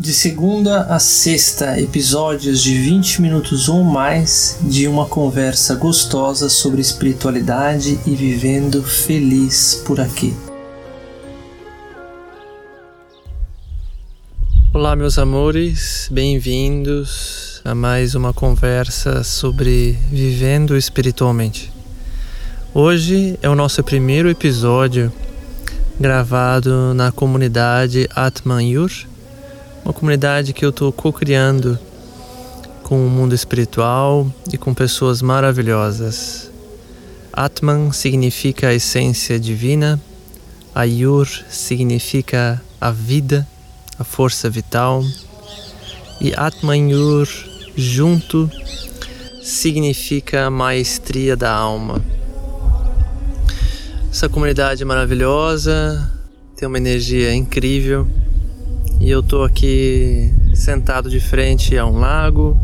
De segunda a sexta, episódios de 20 minutos ou mais de uma conversa gostosa sobre espiritualidade e vivendo feliz por aqui. Olá, meus amores, bem-vindos a mais uma conversa sobre vivendo espiritualmente. Hoje é o nosso primeiro episódio gravado na comunidade Atman Yur uma comunidade que eu estou co-criando com o mundo espiritual e com pessoas maravilhosas. Atman significa a essência divina, Ayur significa a vida, a força vital, e Atman Yur junto significa a maestria da alma. Essa comunidade maravilhosa tem uma energia incrível e eu tô aqui sentado de frente a um lago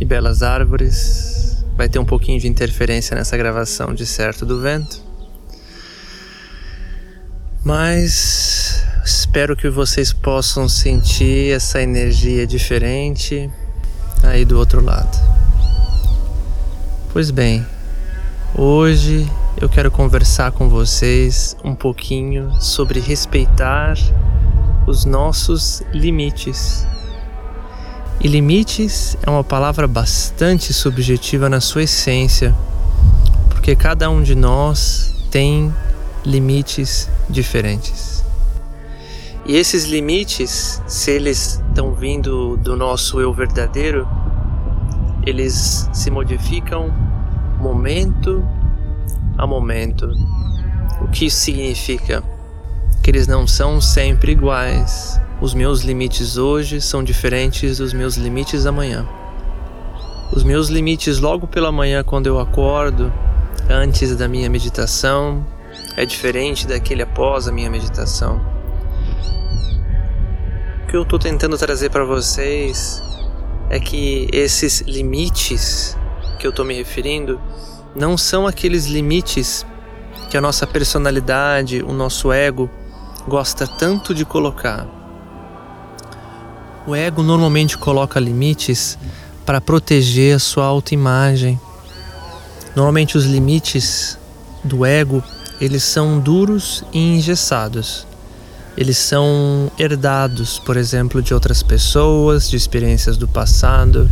e belas árvores. Vai ter um pouquinho de interferência nessa gravação de certo do vento. Mas espero que vocês possam sentir essa energia diferente aí do outro lado. Pois bem, hoje eu quero conversar com vocês um pouquinho sobre respeitar os nossos limites. E limites é uma palavra bastante subjetiva na sua essência, porque cada um de nós tem limites diferentes. E esses limites, se eles estão vindo do nosso eu verdadeiro, eles se modificam momento a momento. O que isso significa? Que eles não são sempre iguais. Os meus limites hoje são diferentes dos meus limites amanhã. Os meus limites logo pela manhã quando eu acordo, antes da minha meditação, é diferente daquele após a minha meditação. O que eu estou tentando trazer para vocês é que esses limites que eu estou me referindo não são aqueles limites que a nossa personalidade, o nosso ego gosta tanto de colocar. O ego normalmente coloca limites para proteger a sua autoimagem. Normalmente os limites do ego, eles são duros e engessados. Eles são herdados, por exemplo, de outras pessoas, de experiências do passado.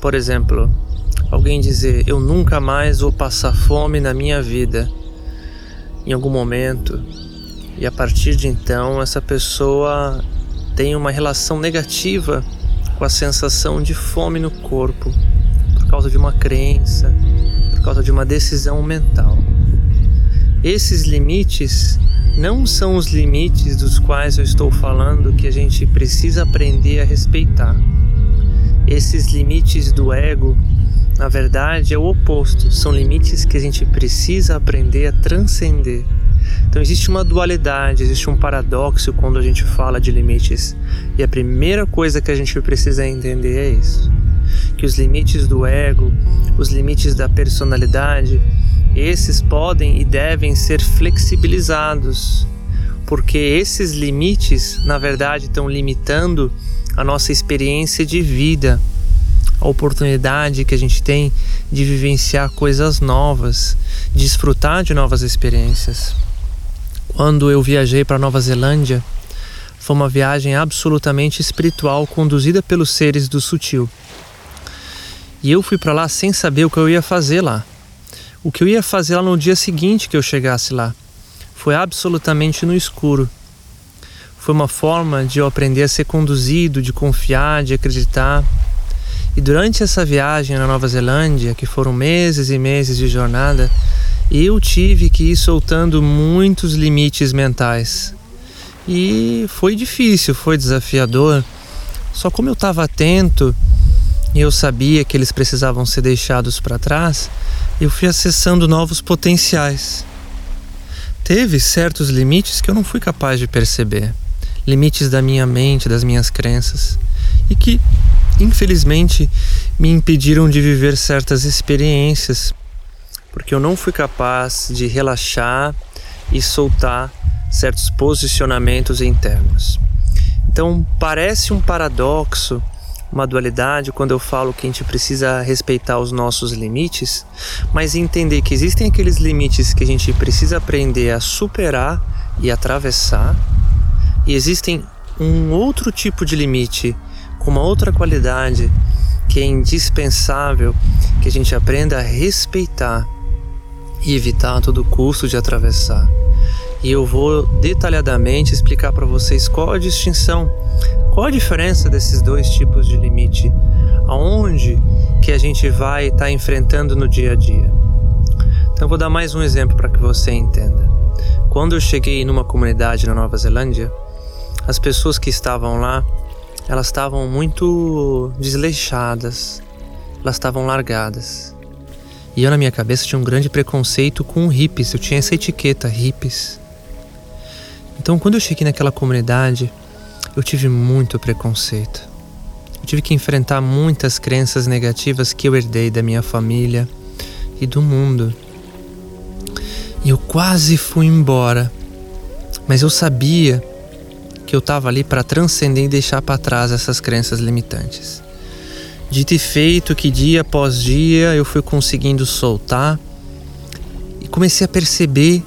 Por exemplo, alguém dizer: "Eu nunca mais vou passar fome na minha vida". Em algum momento, e a partir de então, essa pessoa tem uma relação negativa com a sensação de fome no corpo, por causa de uma crença, por causa de uma decisão mental. Esses limites não são os limites dos quais eu estou falando que a gente precisa aprender a respeitar. Esses limites do ego, na verdade, é o oposto, são limites que a gente precisa aprender a transcender então existe uma dualidade, existe um paradoxo quando a gente fala de limites. E a primeira coisa que a gente precisa entender é isso: que os limites do ego, os limites da personalidade, esses podem e devem ser flexibilizados, porque esses limites, na verdade, estão limitando a nossa experiência de vida, a oportunidade que a gente tem de vivenciar coisas novas, desfrutar de novas experiências. Quando eu viajei para Nova Zelândia, foi uma viagem absolutamente espiritual conduzida pelos seres do sutil. E eu fui para lá sem saber o que eu ia fazer lá. O que eu ia fazer lá no dia seguinte que eu chegasse lá. Foi absolutamente no escuro. Foi uma forma de eu aprender a ser conduzido, de confiar, de acreditar. E durante essa viagem na Nova Zelândia, que foram meses e meses de jornada, eu tive que ir soltando muitos limites mentais. E foi difícil, foi desafiador. Só como eu estava atento e eu sabia que eles precisavam ser deixados para trás, eu fui acessando novos potenciais. Teve certos limites que eu não fui capaz de perceber, limites da minha mente, das minhas crenças, e que, infelizmente, me impediram de viver certas experiências porque eu não fui capaz de relaxar e soltar certos posicionamentos internos. Então parece um paradoxo, uma dualidade quando eu falo que a gente precisa respeitar os nossos limites, mas entender que existem aqueles limites que a gente precisa aprender a superar e atravessar, e existem um outro tipo de limite com uma outra qualidade que é indispensável que a gente aprenda a respeitar e evitar a todo custo de atravessar. E eu vou detalhadamente explicar para vocês qual a distinção, qual a diferença desses dois tipos de limite, aonde que a gente vai estar tá enfrentando no dia a dia. Então eu vou dar mais um exemplo para que você entenda. Quando eu cheguei numa comunidade na Nova Zelândia, as pessoas que estavam lá, elas estavam muito desleixadas, elas estavam largadas. E eu na minha cabeça tinha um grande preconceito com hippies, eu tinha essa etiqueta, hippies. Então quando eu cheguei naquela comunidade, eu tive muito preconceito. Eu tive que enfrentar muitas crenças negativas que eu herdei da minha família e do mundo. E eu quase fui embora, mas eu sabia que eu estava ali para transcender e deixar para trás essas crenças limitantes. Dito e feito que dia após dia eu fui conseguindo soltar e comecei a perceber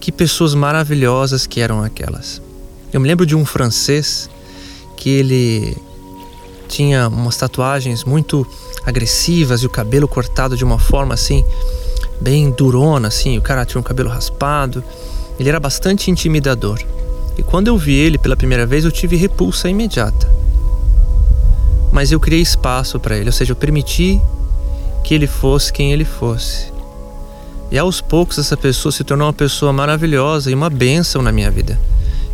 que pessoas maravilhosas que eram aquelas. Eu me lembro de um francês que ele tinha umas tatuagens muito agressivas e o cabelo cortado de uma forma assim bem durona assim, o cara tinha um cabelo raspado. Ele era bastante intimidador. E quando eu vi ele pela primeira vez, eu tive repulsa imediata. Mas eu criei espaço para ele, ou seja, eu permiti que ele fosse quem ele fosse. E aos poucos essa pessoa se tornou uma pessoa maravilhosa e uma bênção na minha vida.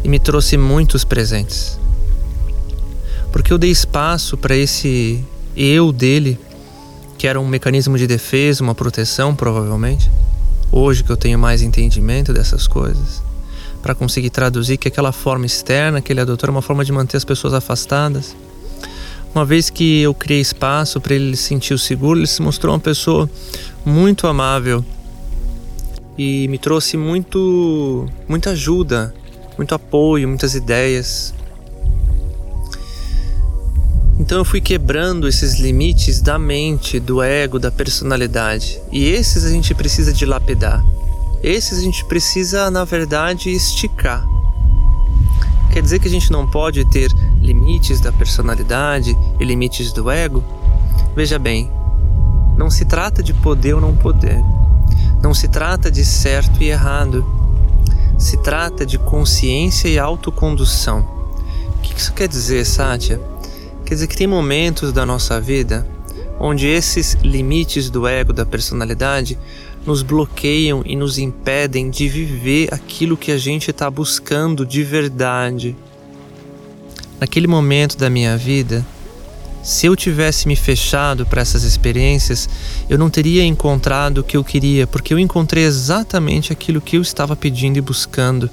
E me trouxe muitos presentes. Porque eu dei espaço para esse eu dele, que era um mecanismo de defesa, uma proteção, provavelmente. Hoje que eu tenho mais entendimento dessas coisas para conseguir traduzir que aquela forma externa que ele adotou era uma forma de manter as pessoas afastadas. Uma vez que eu criei espaço para ele se sentir seguro, ele se mostrou uma pessoa muito amável e me trouxe muito muita ajuda, muito apoio, muitas ideias. Então eu fui quebrando esses limites da mente, do ego, da personalidade. E esses a gente precisa dilapidar. Esses a gente precisa, na verdade, esticar. Quer dizer que a gente não pode ter limites da personalidade e limites do ego? Veja bem, não se trata de poder ou não poder. Não se trata de certo e errado. Se trata de consciência e autocondução. O que isso quer dizer, Sátia? Quer dizer que tem momentos da nossa vida onde esses limites do ego, da personalidade, nos bloqueiam e nos impedem de viver aquilo que a gente está buscando de verdade. Naquele momento da minha vida, se eu tivesse me fechado para essas experiências, eu não teria encontrado o que eu queria, porque eu encontrei exatamente aquilo que eu estava pedindo e buscando.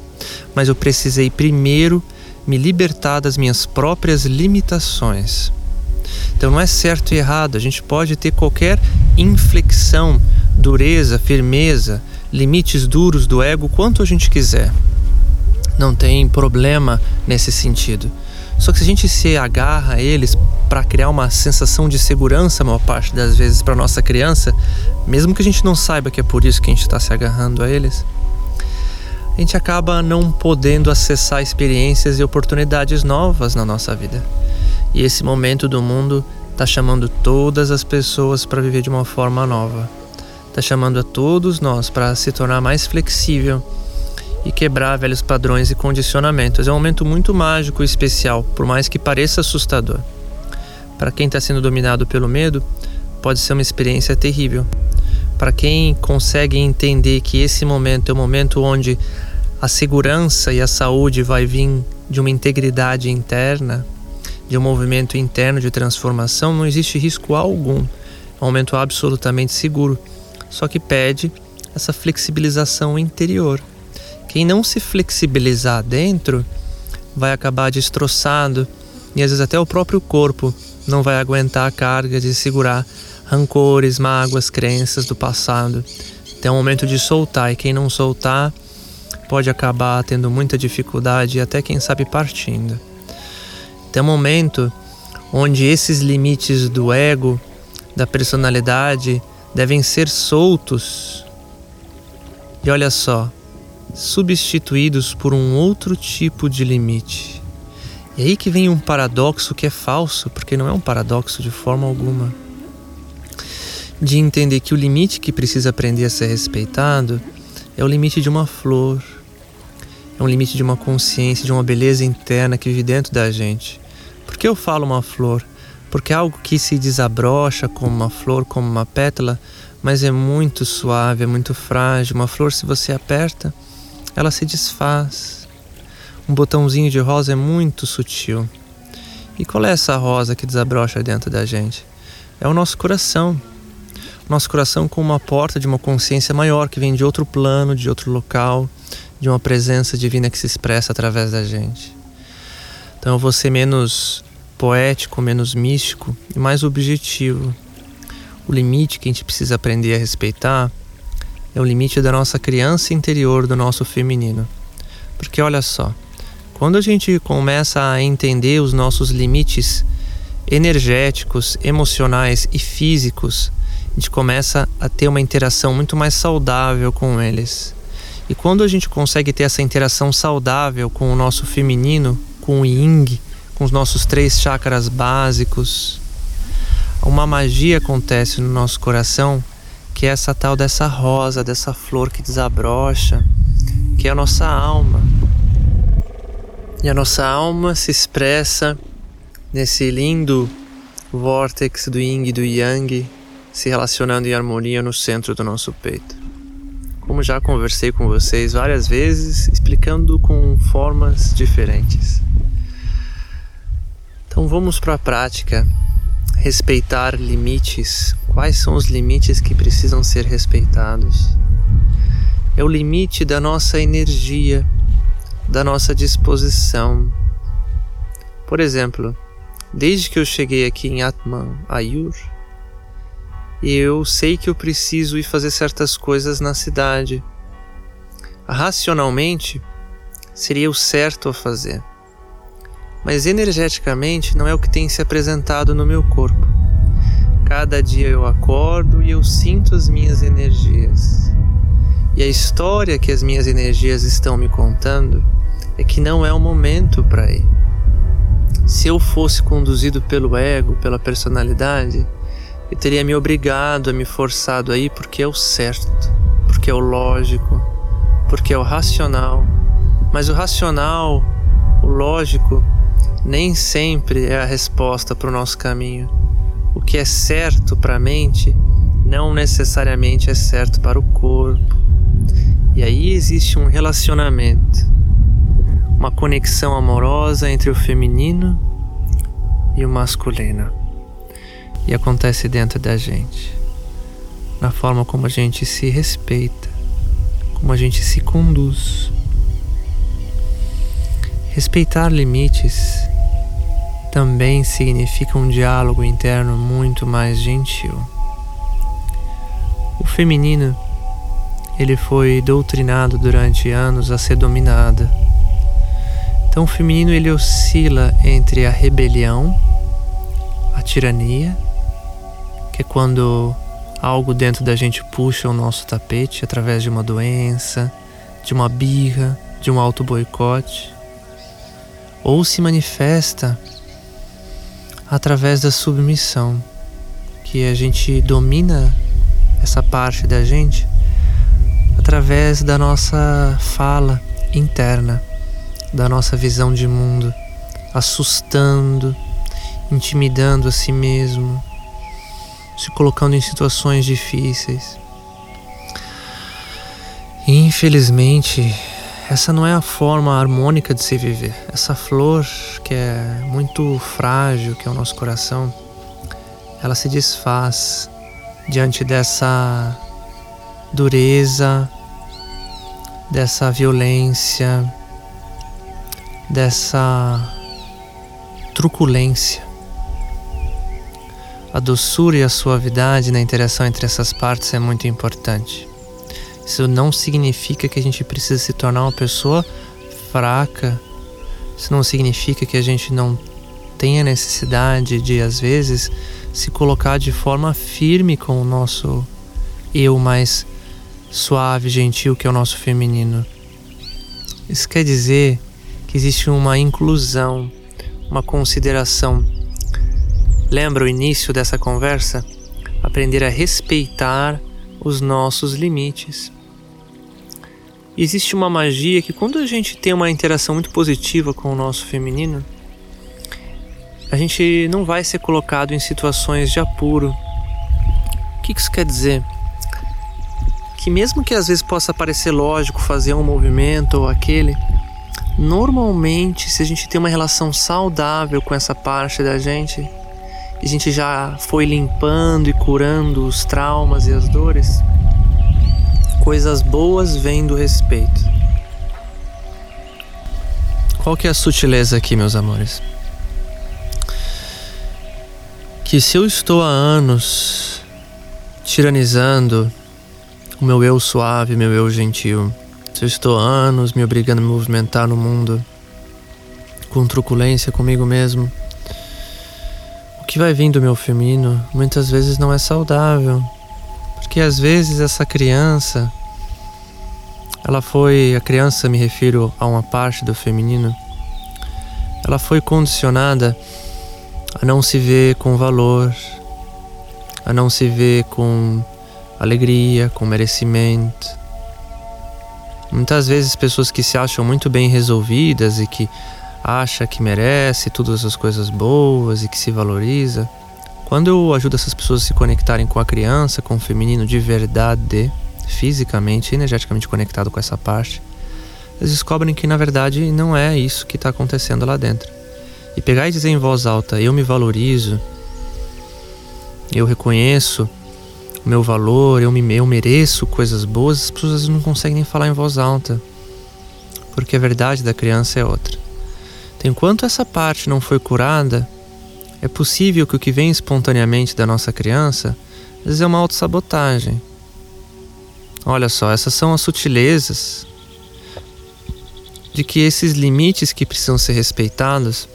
Mas eu precisei primeiro me libertar das minhas próprias limitações. Então não é certo e errado, a gente pode ter qualquer inflexão dureza, firmeza, limites duros do ego quanto a gente quiser. Não tem problema nesse sentido. Só que se a gente se agarra a eles para criar uma sensação de segurança, maior parte das vezes, para nossa criança, mesmo que a gente não saiba que é por isso que a gente está se agarrando a eles, a gente acaba não podendo acessar experiências e oportunidades novas na nossa vida. E esse momento do mundo está chamando todas as pessoas para viver de uma forma nova está chamando a todos nós para se tornar mais flexível e quebrar velhos padrões e condicionamentos. É um momento muito mágico e especial, por mais que pareça assustador. Para quem está sendo dominado pelo medo, pode ser uma experiência terrível. Para quem consegue entender que esse momento é o momento onde a segurança e a saúde vai vir de uma integridade interna, de um movimento interno de transformação, não existe risco algum. É um momento absolutamente seguro só que pede essa flexibilização interior. Quem não se flexibilizar dentro vai acabar destroçado e às vezes até o próprio corpo não vai aguentar a carga de segurar rancores, mágoas, crenças do passado. Então é um momento de soltar e quem não soltar pode acabar tendo muita dificuldade e até quem sabe partindo. Tem um momento onde esses limites do ego, da personalidade, devem ser soltos. E olha só, substituídos por um outro tipo de limite. E aí que vem um paradoxo que é falso, porque não é um paradoxo de forma alguma. De entender que o limite que precisa aprender a ser respeitado é o limite de uma flor, é um limite de uma consciência, de uma beleza interna que vive dentro da gente. Por que eu falo uma flor? Porque é algo que se desabrocha como uma flor, como uma pétala, mas é muito suave, é muito frágil. Uma flor, se você aperta, ela se desfaz. Um botãozinho de rosa é muito sutil. E qual é essa rosa que desabrocha dentro da gente? É o nosso coração. Nosso coração com uma porta de uma consciência maior que vem de outro plano, de outro local, de uma presença divina que se expressa através da gente. Então eu vou ser menos poético, menos místico e mais objetivo. O limite que a gente precisa aprender a respeitar é o limite da nossa criança interior, do nosso feminino. Porque olha só, quando a gente começa a entender os nossos limites energéticos, emocionais e físicos, a gente começa a ter uma interação muito mais saudável com eles. E quando a gente consegue ter essa interação saudável com o nosso feminino, com o yin, com os nossos três chakras básicos, uma magia acontece no nosso coração que é essa tal dessa rosa, dessa flor que desabrocha, que é a nossa alma. E a nossa alma se expressa nesse lindo vórtex do yin e do yang, se relacionando em harmonia no centro do nosso peito. Como já conversei com vocês várias vezes, explicando com formas diferentes. Então vamos para a prática respeitar limites. Quais são os limites que precisam ser respeitados? É o limite da nossa energia, da nossa disposição. Por exemplo, desde que eu cheguei aqui em Atman Ayur, eu sei que eu preciso ir fazer certas coisas na cidade. Racionalmente, seria o certo a fazer mas energeticamente não é o que tem se apresentado no meu corpo. Cada dia eu acordo e eu sinto as minhas energias. E a história que as minhas energias estão me contando é que não é o momento para ir. Se eu fosse conduzido pelo ego, pela personalidade, eu teria me obrigado a me forçado a ir porque é o certo, porque é o lógico, porque é o racional. Mas o racional, o lógico, nem sempre é a resposta para o nosso caminho. O que é certo para a mente não necessariamente é certo para o corpo. E aí existe um relacionamento, uma conexão amorosa entre o feminino e o masculino. E acontece dentro da gente, na forma como a gente se respeita, como a gente se conduz. Respeitar limites também significa um diálogo interno muito mais gentil. O feminino, ele foi doutrinado durante anos a ser dominada. Então o feminino ele oscila entre a rebelião, a tirania, que é quando algo dentro da gente puxa o nosso tapete através de uma doença, de uma birra, de um auto boicote, ou se manifesta através da submissão, que a gente domina essa parte da gente através da nossa fala interna, da nossa visão de mundo, assustando, intimidando a si mesmo, se colocando em situações difíceis. Infelizmente, essa não é a forma harmônica de se viver. Essa flor que é muito frágil, que é o nosso coração, ela se desfaz diante dessa dureza, dessa violência, dessa truculência. A doçura e a suavidade na interação entre essas partes é muito importante. Isso não significa que a gente precisa se tornar uma pessoa fraca. Isso não significa que a gente não tem a necessidade de, às vezes, se colocar de forma firme com o nosso eu mais suave, gentil, que é o nosso feminino. Isso quer dizer que existe uma inclusão, uma consideração. Lembra o início dessa conversa? Aprender a respeitar os nossos limites. Existe uma magia que, quando a gente tem uma interação muito positiva com o nosso feminino, a gente não vai ser colocado em situações de apuro. O que isso quer dizer? Que mesmo que às vezes possa parecer lógico fazer um movimento ou aquele, normalmente se a gente tem uma relação saudável com essa parte da gente, a gente já foi limpando e curando os traumas e as dores, coisas boas vêm do respeito. Qual que é a sutileza aqui, meus amores? que se eu estou há anos tiranizando o meu eu suave, meu eu gentil, se eu estou há anos me obrigando a me movimentar no mundo com truculência comigo mesmo, o que vai vir do meu feminino muitas vezes não é saudável, porque às vezes essa criança, ela foi, a criança me refiro a uma parte do feminino, ela foi condicionada a não se ver com valor, a não se ver com alegria, com merecimento. Muitas vezes pessoas que se acham muito bem resolvidas e que acha que merece todas as coisas boas e que se valoriza. Quando eu ajudo essas pessoas a se conectarem com a criança, com o feminino de verdade, fisicamente, energeticamente conectado com essa parte, eles descobrem que na verdade não é isso que está acontecendo lá dentro e pegar e dizer em voz alta: Eu me valorizo, eu reconheço o meu valor, eu, me, eu mereço coisas boas, as pessoas não conseguem nem falar em voz alta, porque a verdade da criança é outra. Então, enquanto essa parte não foi curada, é possível que o que vem espontaneamente da nossa criança às vezes é uma autossabotagem. Olha só, essas são as sutilezas de que esses limites que precisam ser respeitados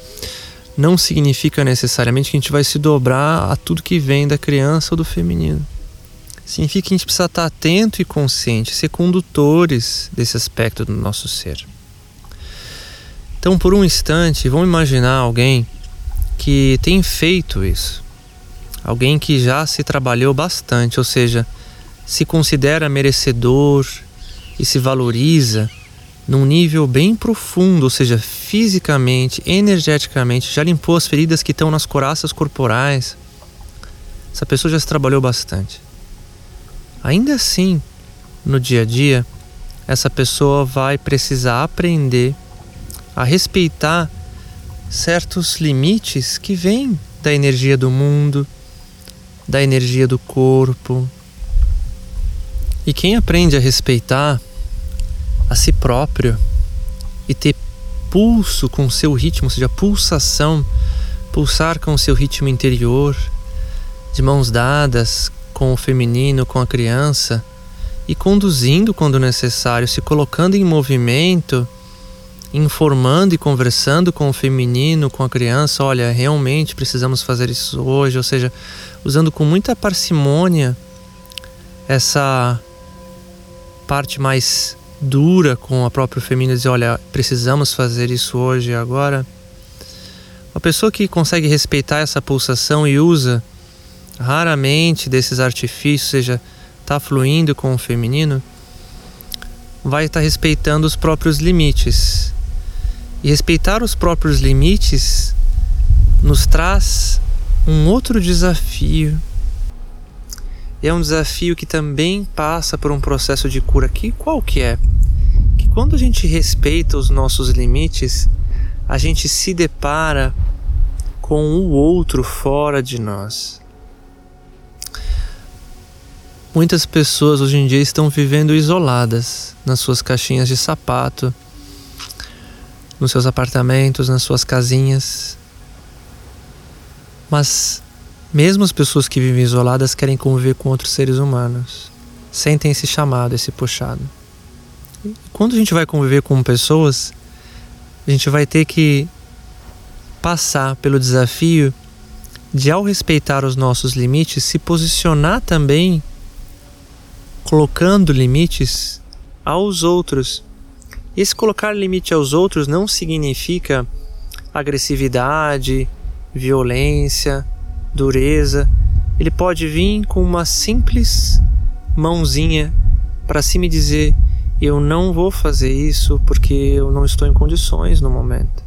não significa necessariamente que a gente vai se dobrar a tudo que vem da criança ou do feminino. Significa que a gente precisa estar atento e consciente, ser condutores desse aspecto do nosso ser. Então, por um instante, vamos imaginar alguém que tem feito isso. Alguém que já se trabalhou bastante, ou seja, se considera merecedor e se valoriza num nível bem profundo, ou seja, fisicamente, energeticamente, já limpou as feridas que estão nas coraças corporais. Essa pessoa já se trabalhou bastante. Ainda assim, no dia a dia, essa pessoa vai precisar aprender a respeitar certos limites que vêm da energia do mundo, da energia do corpo. E quem aprende a respeitar a si próprio e ter pulso com o seu ritmo, ou seja, pulsação, pulsar com o seu ritmo interior, de mãos dadas com o feminino, com a criança e conduzindo quando necessário, se colocando em movimento, informando e conversando com o feminino, com a criança, olha, realmente precisamos fazer isso hoje, ou seja, usando com muita parcimônia essa parte mais dura com a própria feminina dizer, olha, precisamos fazer isso hoje e agora. Uma pessoa que consegue respeitar essa pulsação e usa raramente desses artifícios, seja, está fluindo com o feminino, vai estar tá respeitando os próprios limites. E respeitar os próprios limites nos traz um outro desafio é um desafio que também passa por um processo de cura que qual que é? Que quando a gente respeita os nossos limites, a gente se depara com o outro fora de nós. Muitas pessoas hoje em dia estão vivendo isoladas nas suas caixinhas de sapato, nos seus apartamentos, nas suas casinhas. Mas mesmo as pessoas que vivem isoladas querem conviver com outros seres humanos. Sentem esse chamado, esse puxado. E quando a gente vai conviver com pessoas, a gente vai ter que passar pelo desafio de, ao respeitar os nossos limites, se posicionar também colocando limites aos outros. Esse colocar limite aos outros não significa agressividade, violência, dureza. Ele pode vir com uma simples mãozinha para se me dizer: eu não vou fazer isso porque eu não estou em condições no momento.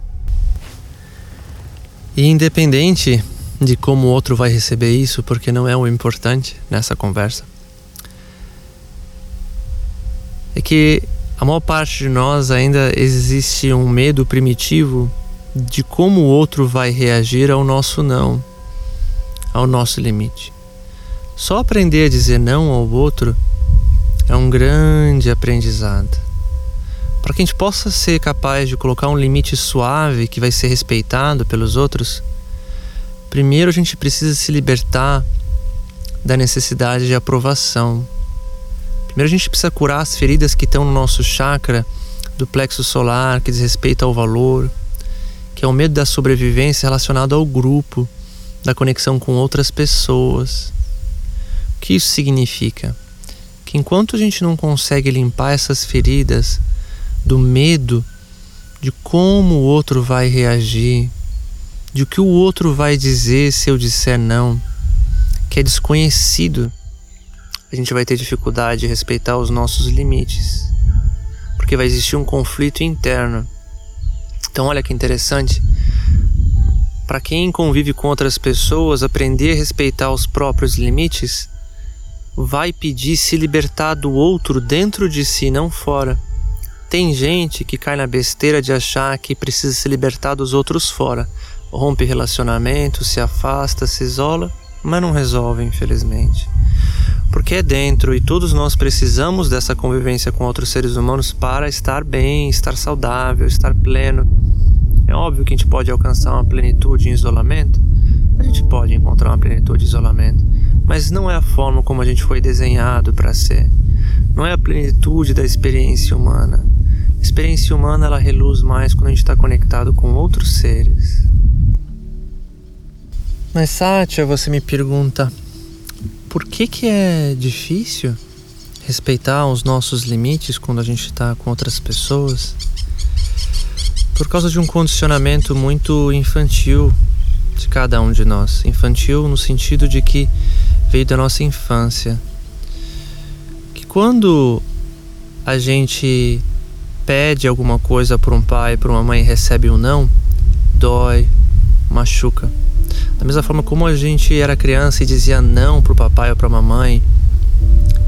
E independente de como o outro vai receber isso, porque não é o importante nessa conversa, é que a maior parte de nós ainda existe um medo primitivo de como o outro vai reagir ao nosso não, ao nosso limite. Só aprender a dizer não ao outro é um grande aprendizado. Para que a gente possa ser capaz de colocar um limite suave que vai ser respeitado pelos outros, primeiro a gente precisa se libertar da necessidade de aprovação Primeiro a gente precisa curar as feridas que estão no nosso chakra do plexo solar, que diz respeito ao valor, que é o medo da sobrevivência relacionado ao grupo, da conexão com outras pessoas. O que isso significa? Que enquanto a gente não consegue limpar essas feridas do medo de como o outro vai reagir, de o que o outro vai dizer se eu disser não, que é desconhecido a gente vai ter dificuldade de respeitar os nossos limites, porque vai existir um conflito interno. Então, olha que interessante. Para quem convive com outras pessoas, aprender a respeitar os próprios limites vai pedir se libertar do outro dentro de si, não fora. Tem gente que cai na besteira de achar que precisa se libertar dos outros fora. Rompe relacionamento, se afasta, se isola, mas não resolve, infelizmente porque é dentro e todos nós precisamos dessa convivência com outros seres humanos para estar bem, estar saudável, estar pleno. É óbvio que a gente pode alcançar uma plenitude em isolamento, a gente pode encontrar uma plenitude em isolamento, mas não é a forma como a gente foi desenhado para ser. Não é a plenitude da experiência humana. A experiência humana ela reluz mais quando a gente está conectado com outros seres. Mas Sátia, você me pergunta, por que, que é difícil respeitar os nossos limites quando a gente está com outras pessoas? Por causa de um condicionamento muito infantil de cada um de nós. Infantil no sentido de que veio da nossa infância. Que quando a gente pede alguma coisa para um pai, para uma mãe recebe um não, dói, machuca. Da mesma forma como a gente era criança e dizia não pro papai ou pra mamãe,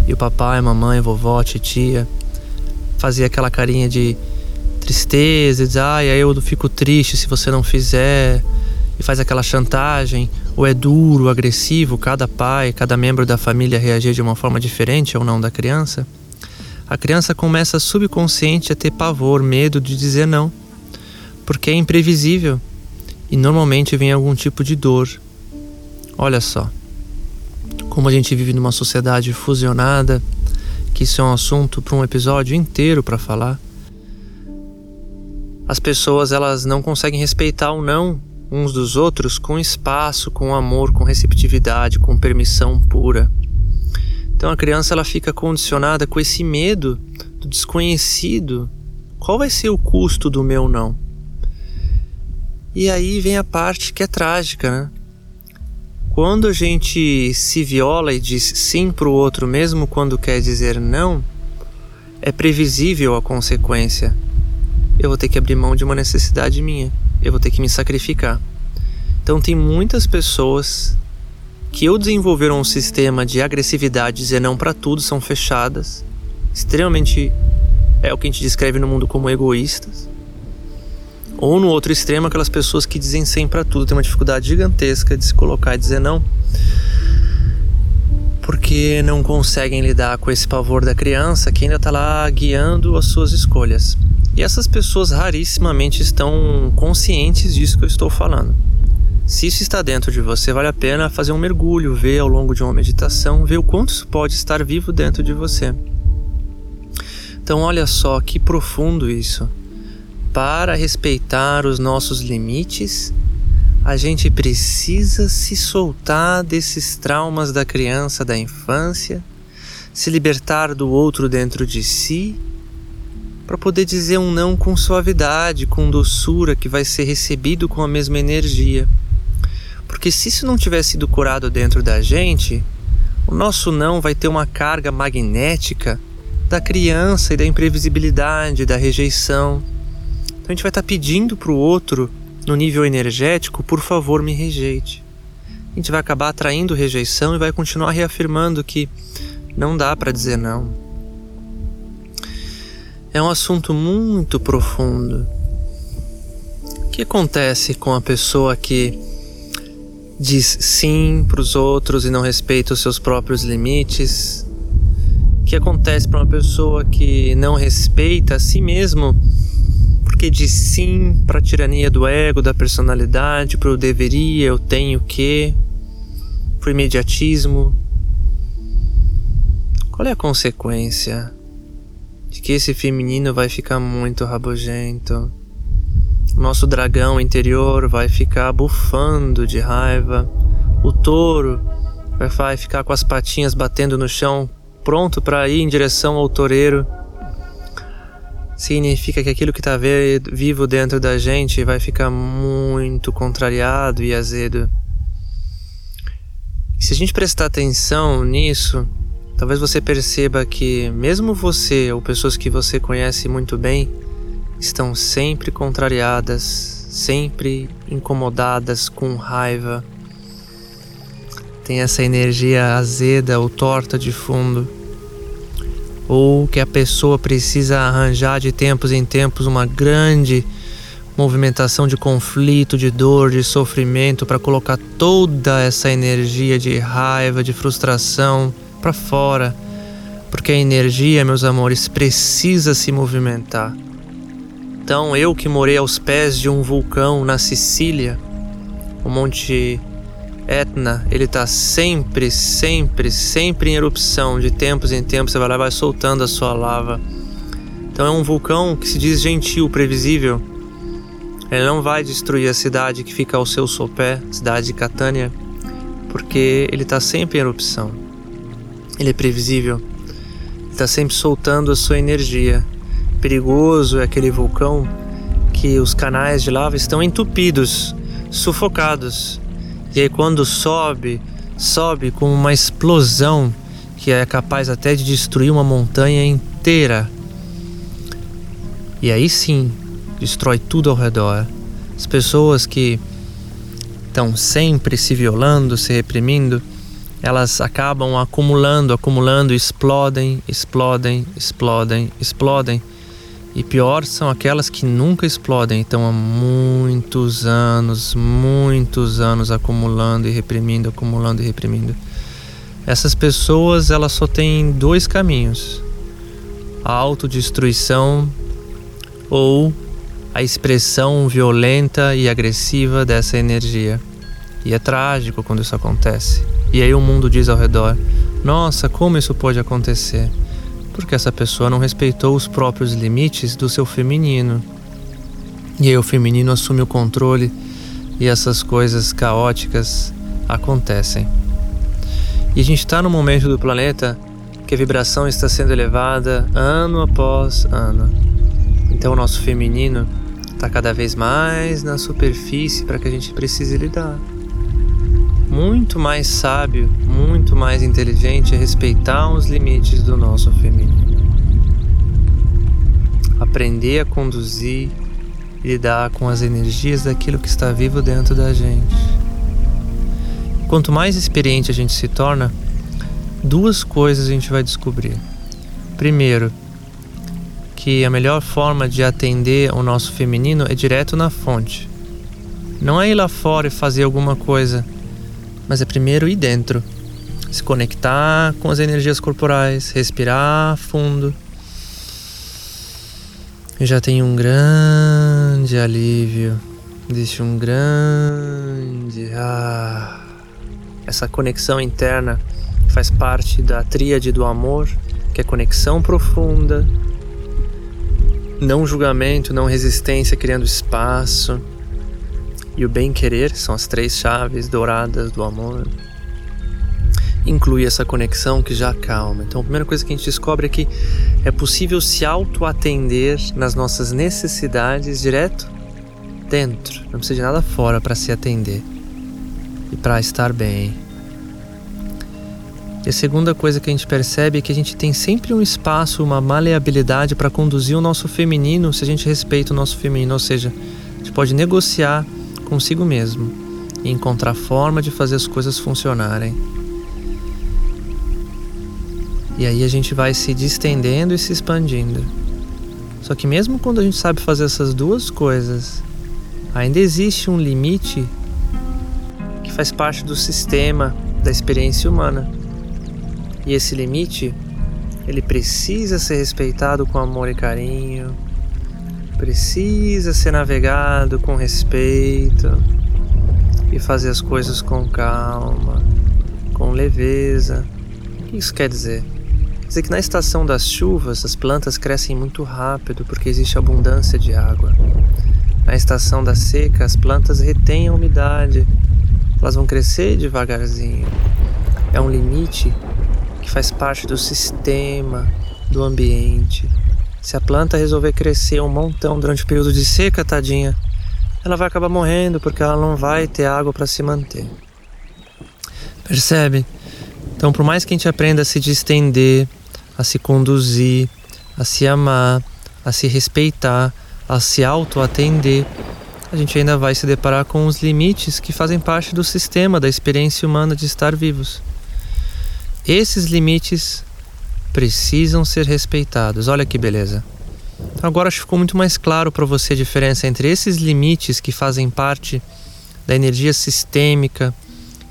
e o papai, mamãe, vovó, titia fazia aquela carinha de tristeza, e diz, ai, aí eu fico triste se você não fizer, e faz aquela chantagem, ou é duro, agressivo, cada pai, cada membro da família reagir de uma forma diferente ou não da criança, a criança começa subconsciente a ter pavor, medo de dizer não, porque é imprevisível e normalmente vem algum tipo de dor. Olha só, como a gente vive numa sociedade fusionada, que isso é um assunto para um episódio inteiro para falar. As pessoas elas não conseguem respeitar o não uns dos outros com espaço, com amor, com receptividade, com permissão pura. Então a criança ela fica condicionada com esse medo do desconhecido. Qual vai ser o custo do meu não? E aí vem a parte que é trágica, né? Quando a gente se viola e diz sim para o outro, mesmo quando quer dizer não, é previsível a consequência. Eu vou ter que abrir mão de uma necessidade minha, eu vou ter que me sacrificar. Então, tem muitas pessoas que ou desenvolveram um sistema de agressividade, dizer não para tudo, são fechadas, extremamente é o que a gente descreve no mundo como egoístas ou no outro extremo, aquelas pessoas que dizem sim para tudo, tem uma dificuldade gigantesca de se colocar e dizer não, porque não conseguem lidar com esse pavor da criança que ainda está lá guiando as suas escolhas. E essas pessoas rarissimamente estão conscientes disso que eu estou falando. Se isso está dentro de você, vale a pena fazer um mergulho, ver ao longo de uma meditação, ver o quanto isso pode estar vivo dentro de você. Então, olha só que profundo isso para respeitar os nossos limites, a gente precisa se soltar desses traumas da criança, da infância, se libertar do outro dentro de si, para poder dizer um não com suavidade, com doçura, que vai ser recebido com a mesma energia. Porque se isso não tiver sido curado dentro da gente, o nosso não vai ter uma carga magnética da criança e da imprevisibilidade, da rejeição. Então a gente vai estar tá pedindo para o outro, no nível energético, por favor, me rejeite. A gente vai acabar atraindo rejeição e vai continuar reafirmando que não dá para dizer não. É um assunto muito profundo. O que acontece com a pessoa que diz sim para os outros e não respeita os seus próprios limites? que acontece para uma pessoa que não respeita a si mesmo, porque diz sim para a tirania do ego, da personalidade, para o deveria, eu tenho que, para o imediatismo. Qual é a consequência de que esse feminino vai ficar muito rabugento? Nosso dragão interior vai ficar bufando de raiva. O touro vai ficar com as patinhas batendo no chão, pronto para ir em direção ao toureiro, significa que aquilo que está vivo dentro da gente vai ficar muito contrariado e azedo. E se a gente prestar atenção nisso, talvez você perceba que, mesmo você ou pessoas que você conhece muito bem, estão sempre contrariadas, sempre incomodadas, com raiva tem essa energia azeda ou torta de fundo, ou que a pessoa precisa arranjar de tempos em tempos uma grande movimentação de conflito, de dor, de sofrimento para colocar toda essa energia de raiva, de frustração para fora, porque a energia, meus amores, precisa se movimentar. Então, eu que morei aos pés de um vulcão na Sicília, o Monte Etna, ele está sempre, sempre, sempre em erupção. De tempos em tempos você vai lá e vai soltando a sua lava. Então é um vulcão que se diz gentil, previsível. Ele não vai destruir a cidade que fica ao seu sopé, cidade de Catânia, porque ele está sempre em erupção. Ele é previsível. Está sempre soltando a sua energia. Perigoso é aquele vulcão que os canais de lava estão entupidos, sufocados e aí quando sobe, sobe com uma explosão que é capaz até de destruir uma montanha inteira. E aí sim, destrói tudo ao redor. As pessoas que estão sempre se violando, se reprimindo, elas acabam acumulando, acumulando, explodem, explodem, explodem, explodem. E pior são aquelas que nunca explodem, estão há muitos anos, muitos anos acumulando e reprimindo, acumulando e reprimindo. Essas pessoas, elas só têm dois caminhos: a autodestruição ou a expressão violenta e agressiva dessa energia. E é trágico quando isso acontece. E aí o mundo diz ao redor: "Nossa, como isso pode acontecer?" Porque essa pessoa não respeitou os próprios limites do seu feminino. E aí o feminino assume o controle e essas coisas caóticas acontecem. E a gente está no momento do planeta que a vibração está sendo elevada ano após ano. Então o nosso feminino está cada vez mais na superfície para que a gente precise lidar muito mais sábio, muito mais inteligente é respeitar os limites do nosso feminino. Aprender a conduzir e lidar com as energias daquilo que está vivo dentro da gente. Quanto mais experiente a gente se torna, duas coisas a gente vai descobrir. Primeiro, que a melhor forma de atender o nosso feminino é direto na fonte. Não é ir lá fora e fazer alguma coisa mas é primeiro ir dentro, se conectar com as energias corporais, respirar fundo. E já tem um grande alívio, existe um grande. Ah, essa conexão interna faz parte da tríade do amor, que é conexão profunda, não julgamento, não resistência, criando espaço e o bem-querer são as três chaves douradas do amor. Inclui essa conexão que já calma. Então, a primeira coisa que a gente descobre é que é possível se auto-atender nas nossas necessidades direto dentro. Não precisa de nada fora para se atender e para estar bem. E a segunda coisa que a gente percebe é que a gente tem sempre um espaço, uma maleabilidade para conduzir o nosso feminino se a gente respeita o nosso feminino, ou seja, a gente pode negociar consigo mesmo e encontrar forma de fazer as coisas funcionarem. E aí a gente vai se distendendo e se expandindo. Só que mesmo quando a gente sabe fazer essas duas coisas, ainda existe um limite que faz parte do sistema da experiência humana. E esse limite, ele precisa ser respeitado com amor e carinho, precisa ser navegado com respeito e fazer as coisas com calma, com leveza. O que isso quer dizer? Quer dizer que na estação das chuvas as plantas crescem muito rápido porque existe abundância de água. Na estação da seca as plantas retêm a umidade, elas vão crescer devagarzinho. É um limite que faz parte do sistema, do ambiente. Se a planta resolver crescer um montão durante o período de seca, tadinha, ela vai acabar morrendo porque ela não vai ter água para se manter. Percebe? Então, por mais que a gente aprenda a se distender, a se conduzir, a se amar, a se respeitar, a se auto-atender, a gente ainda vai se deparar com os limites que fazem parte do sistema da experiência humana de estar vivos. Esses limites precisam ser respeitados. Olha que beleza. Agora acho que ficou muito mais claro para você a diferença entre esses limites que fazem parte da energia sistêmica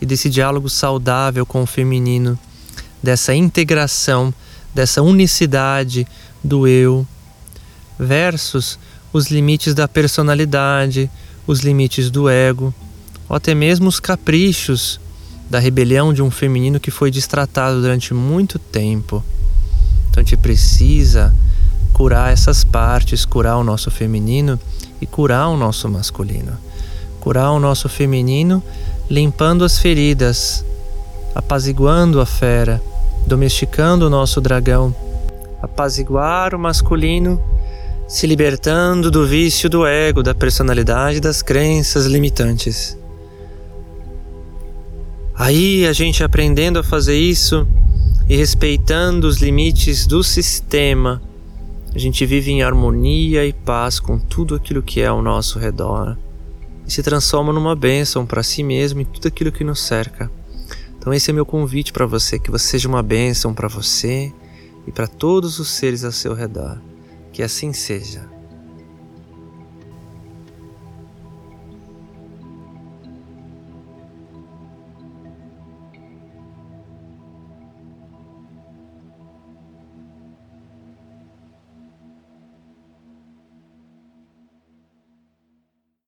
e desse diálogo saudável com o feminino, dessa integração, dessa unicidade do eu, versus os limites da personalidade, os limites do ego, ou até mesmo os caprichos da rebelião de um feminino que foi destratado durante muito tempo. Então a gente precisa curar essas partes, curar o nosso feminino e curar o nosso masculino. Curar o nosso feminino limpando as feridas, apaziguando a fera, domesticando o nosso dragão. Apaziguar o masculino, se libertando do vício do ego, da personalidade, das crenças limitantes. Aí a gente aprendendo a fazer isso e respeitando os limites do sistema, a gente vive em harmonia e paz com tudo aquilo que é ao nosso redor e se transforma numa bênção para si mesmo e tudo aquilo que nos cerca. Então esse é meu convite para você, que você seja uma bênção para você e para todos os seres ao seu redor. Que assim seja.